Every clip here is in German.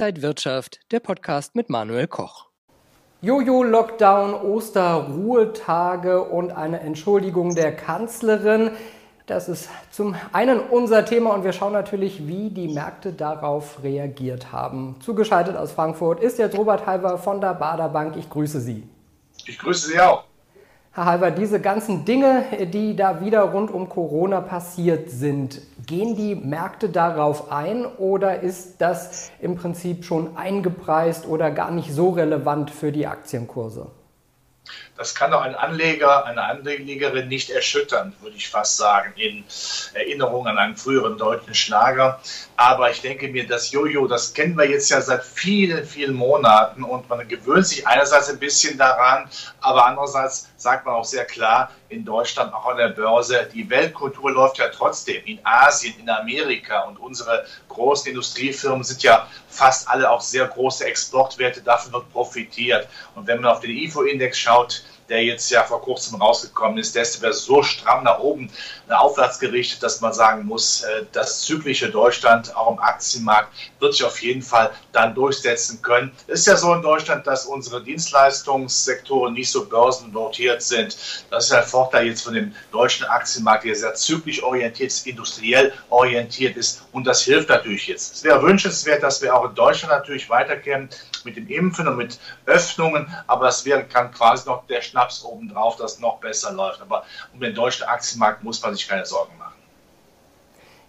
Inside Wirtschaft, der Podcast mit Manuel Koch. Jojo-Lockdown, Osterruhetage und eine Entschuldigung der Kanzlerin. Das ist zum einen unser Thema und wir schauen natürlich, wie die Märkte darauf reagiert haben. Zugeschaltet aus Frankfurt ist jetzt Robert Halber von der Bader Bank. Ich grüße Sie. Ich grüße Sie auch. Herr Halber, diese ganzen Dinge, die da wieder rund um Corona passiert sind, gehen die Märkte darauf ein oder ist das im Prinzip schon eingepreist oder gar nicht so relevant für die Aktienkurse? Das kann doch ein Anleger, eine Anlegerin nicht erschüttern, würde ich fast sagen, in Erinnerung an einen früheren deutschen Schlager. Aber ich denke mir, das Jojo, das kennen wir jetzt ja seit vielen, vielen Monaten und man gewöhnt sich einerseits ein bisschen daran, aber andererseits sagt man auch sehr klar, in Deutschland, auch an der Börse, die Weltkultur läuft ja trotzdem in Asien, in Amerika und unsere großen Industriefirmen sind ja fast alle auch sehr große Exportwerte, davon wird profitiert. Und wenn man auf den IFO-Index schaut, der jetzt ja vor kurzem rausgekommen ist, der ist so stramm nach oben aufwärts gerichtet, dass man sagen muss, äh, das zyklische Deutschland auch im Aktienmarkt wird sich auf jeden Fall dann durchsetzen können. Es ist ja so in Deutschland, dass unsere Dienstleistungssektoren nicht so börsennotiert sind. Das ist ein Vorteil jetzt von dem deutschen Aktienmarkt, der sehr zyklisch orientiert ist, industriell orientiert ist und das hilft natürlich jetzt. Es wäre wünschenswert, dass wir auch in Deutschland natürlich weiterkehren mit dem Impfen und mit Öffnungen, aber das wäre kann quasi noch der Schnaps obendrauf, das noch besser läuft. Aber um den deutschen Aktienmarkt muss man sich keine Sorgen machen.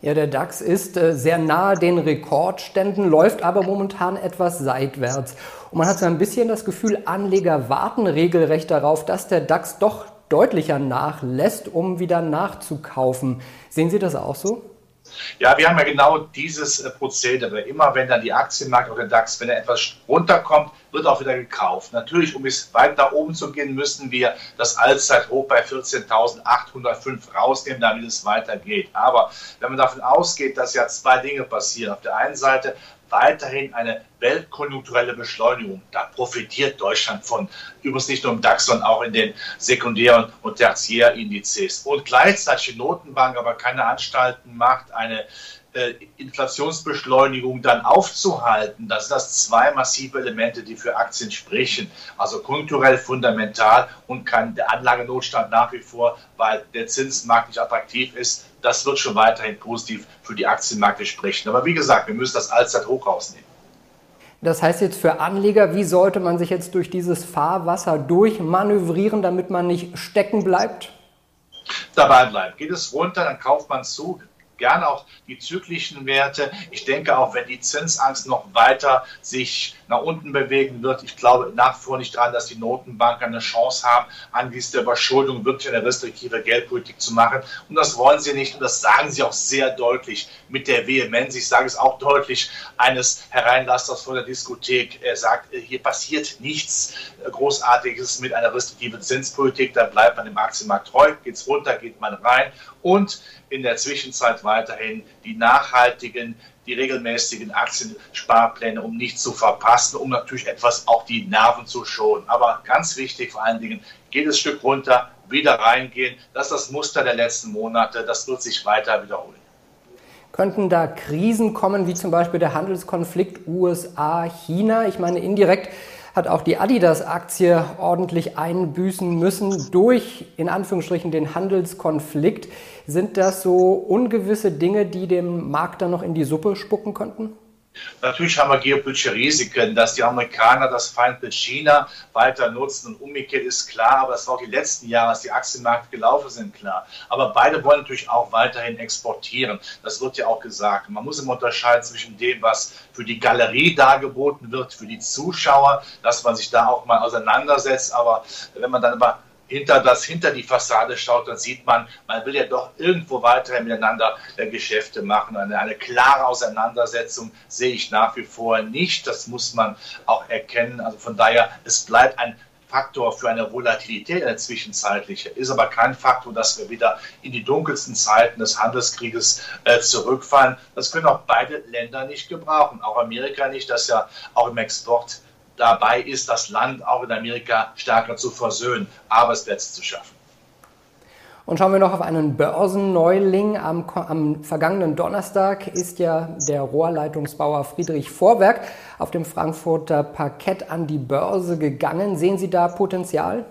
Ja, der DAX ist äh, sehr nahe den Rekordständen, läuft aber momentan etwas seitwärts. Und man hat so ein bisschen das Gefühl, Anleger warten regelrecht darauf, dass der DAX doch deutlicher nachlässt, um wieder nachzukaufen. Sehen Sie das auch so? Ja, wir haben ja genau dieses äh, Prozedere. Immer wenn dann die Aktienmarkt oder der DAX, wenn er etwas runterkommt, wird auch wieder gekauft. Natürlich, um es weit nach oben zu gehen, müssen wir das Allzeithoch bei 14.805 rausnehmen, damit es weitergeht. Aber wenn man davon ausgeht, dass ja zwei Dinge passieren. Auf der einen Seite weiterhin eine weltkonjunkturelle Beschleunigung. Da profitiert Deutschland von. Übrigens nicht nur im DAX, sondern auch in den sekundären und Tertiärindizes. Und gleichzeitig die Notenbank aber keine Anstalten macht, eine Inflationsbeschleunigung dann aufzuhalten, das sind das zwei massive Elemente, die für Aktien sprechen. Also konjunkturell fundamental und kann der Anlagenotstand nach wie vor, weil der Zinsmarkt nicht attraktiv ist, das wird schon weiterhin positiv für die Aktienmärkte sprechen. Aber wie gesagt, wir müssen das Allzeithoch rausnehmen. Das heißt jetzt für Anleger, wie sollte man sich jetzt durch dieses Fahrwasser durchmanövrieren, damit man nicht stecken bleibt? Dabei bleiben. Geht es runter, dann kauft man zu gerne auch die zyklischen Werte. Ich denke auch, wenn die Zinsangst noch weiter sich nach unten bewegen wird, ich glaube nach wie vor nicht daran, dass die Notenbanken eine Chance haben, angesichts der Überschuldung wirklich eine restriktive Geldpolitik zu machen. Und das wollen sie nicht und das sagen sie auch sehr deutlich mit der Vehemenz. Ich sage es auch deutlich eines Hereinlassers vor der Diskothek. Er sagt, hier passiert nichts Großartiges mit einer restriktiven Zinspolitik. Da bleibt man im Aktienmarkt treu, geht es runter, geht man rein. Und in der Zwischenzeit weiterhin die nachhaltigen, die regelmäßigen Aktiensparpläne, um nicht zu verpassen, um natürlich etwas auch die Nerven zu schonen. Aber ganz wichtig vor allen Dingen, geht es Stück runter, wieder reingehen. Das ist das Muster der letzten Monate. Das wird sich weiter wiederholen. Könnten da Krisen kommen, wie zum Beispiel der Handelskonflikt USA-China? Ich meine, indirekt hat auch die Adidas-Aktie ordentlich einbüßen müssen durch, in Anführungsstrichen, den Handelskonflikt. Sind das so ungewisse Dinge, die dem Markt dann noch in die Suppe spucken könnten? Natürlich haben wir geopolitische Risiken, dass die Amerikaner das Feindbild China weiter nutzen und umgekehrt ist klar, aber das war auch die letzten Jahre, als die Aktienmärkte gelaufen sind, klar. Aber beide wollen natürlich auch weiterhin exportieren. Das wird ja auch gesagt. Man muss immer unterscheiden zwischen dem, was für die Galerie dargeboten wird, für die Zuschauer, dass man sich da auch mal auseinandersetzt. Aber wenn man dann über hinter das, hinter die Fassade schaut, dann sieht man, man will ja doch irgendwo weiterhin miteinander Geschäfte machen. Eine, eine klare Auseinandersetzung sehe ich nach wie vor nicht. Das muss man auch erkennen. Also von daher, es bleibt ein Faktor für eine Volatilität, eine zwischenzeitliche, ist aber kein Faktor, dass wir wieder in die dunkelsten Zeiten des Handelskrieges äh, zurückfallen. Das können auch beide Länder nicht gebrauchen, auch Amerika nicht, das ja auch im Export dabei ist, das Land auch in Amerika stärker zu versöhnen, Arbeitsplätze zu schaffen. Und schauen wir noch auf einen Börsenneuling. Am, am, vergangenen Donnerstag ist ja der Rohrleitungsbauer Friedrich Vorwerk auf dem Frankfurter Parkett an die Börse gegangen. Sehen Sie da Potenzial?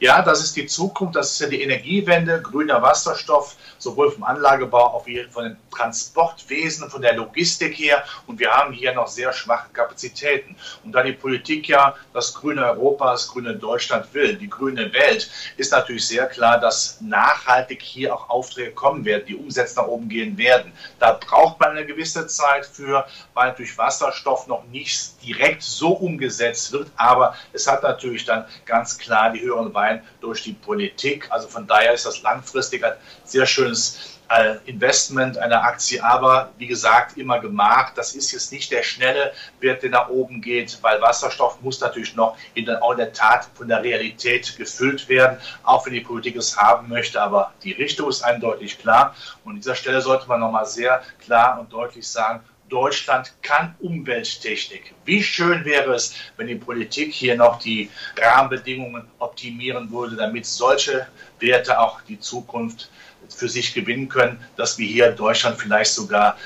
Ja, das ist die Zukunft, das ist ja die Energiewende, grüner Wasserstoff, sowohl vom Anlagebau wie von den Transportwesen, von der Logistik her. Und wir haben hier noch sehr schwache Kapazitäten. Und da die Politik ja das grüne Europa, das grüne Deutschland will, die grüne Welt, ist natürlich sehr klar, dass nachhaltig hier auch Aufträge kommen werden, die Umsätze nach oben gehen werden. Da braucht man eine gewisse Zeit für, weil durch Wasserstoff noch nicht direkt so umgesetzt wird. Aber es hat natürlich dann ganz klar die höheren Wein durch die Politik. Also von daher ist das langfristig ein sehr schönes äh, Investment einer Aktie, aber wie gesagt, immer gemacht. Das ist jetzt nicht der schnelle Wert, der nach oben geht, weil Wasserstoff muss natürlich noch in der, in der Tat von der Realität gefüllt werden, auch wenn die Politik es haben möchte. Aber die Richtung ist eindeutig klar. Und an dieser Stelle sollte man nochmal sehr klar und deutlich sagen, Deutschland kann Umwelttechnik. Wie schön wäre es, wenn die Politik hier noch die Rahmenbedingungen optimieren würde, damit solche Werte auch die Zukunft für sich gewinnen können, dass wir hier in Deutschland vielleicht sogar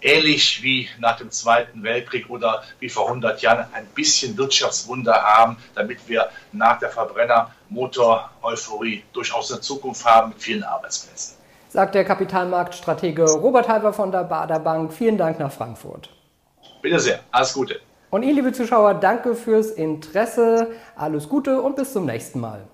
ähnlich wie nach dem Zweiten Weltkrieg oder wie vor 100 Jahren ein bisschen Wirtschaftswunder haben, damit wir nach der Verbrenner-Motor-Euphorie durchaus eine Zukunft haben mit vielen Arbeitsplätzen sagt der Kapitalmarktstratege Robert Halber von der Bader Bank. Vielen Dank nach Frankfurt. Bitte sehr, alles Gute. Und Ihnen, liebe Zuschauer, danke fürs Interesse, alles Gute und bis zum nächsten Mal.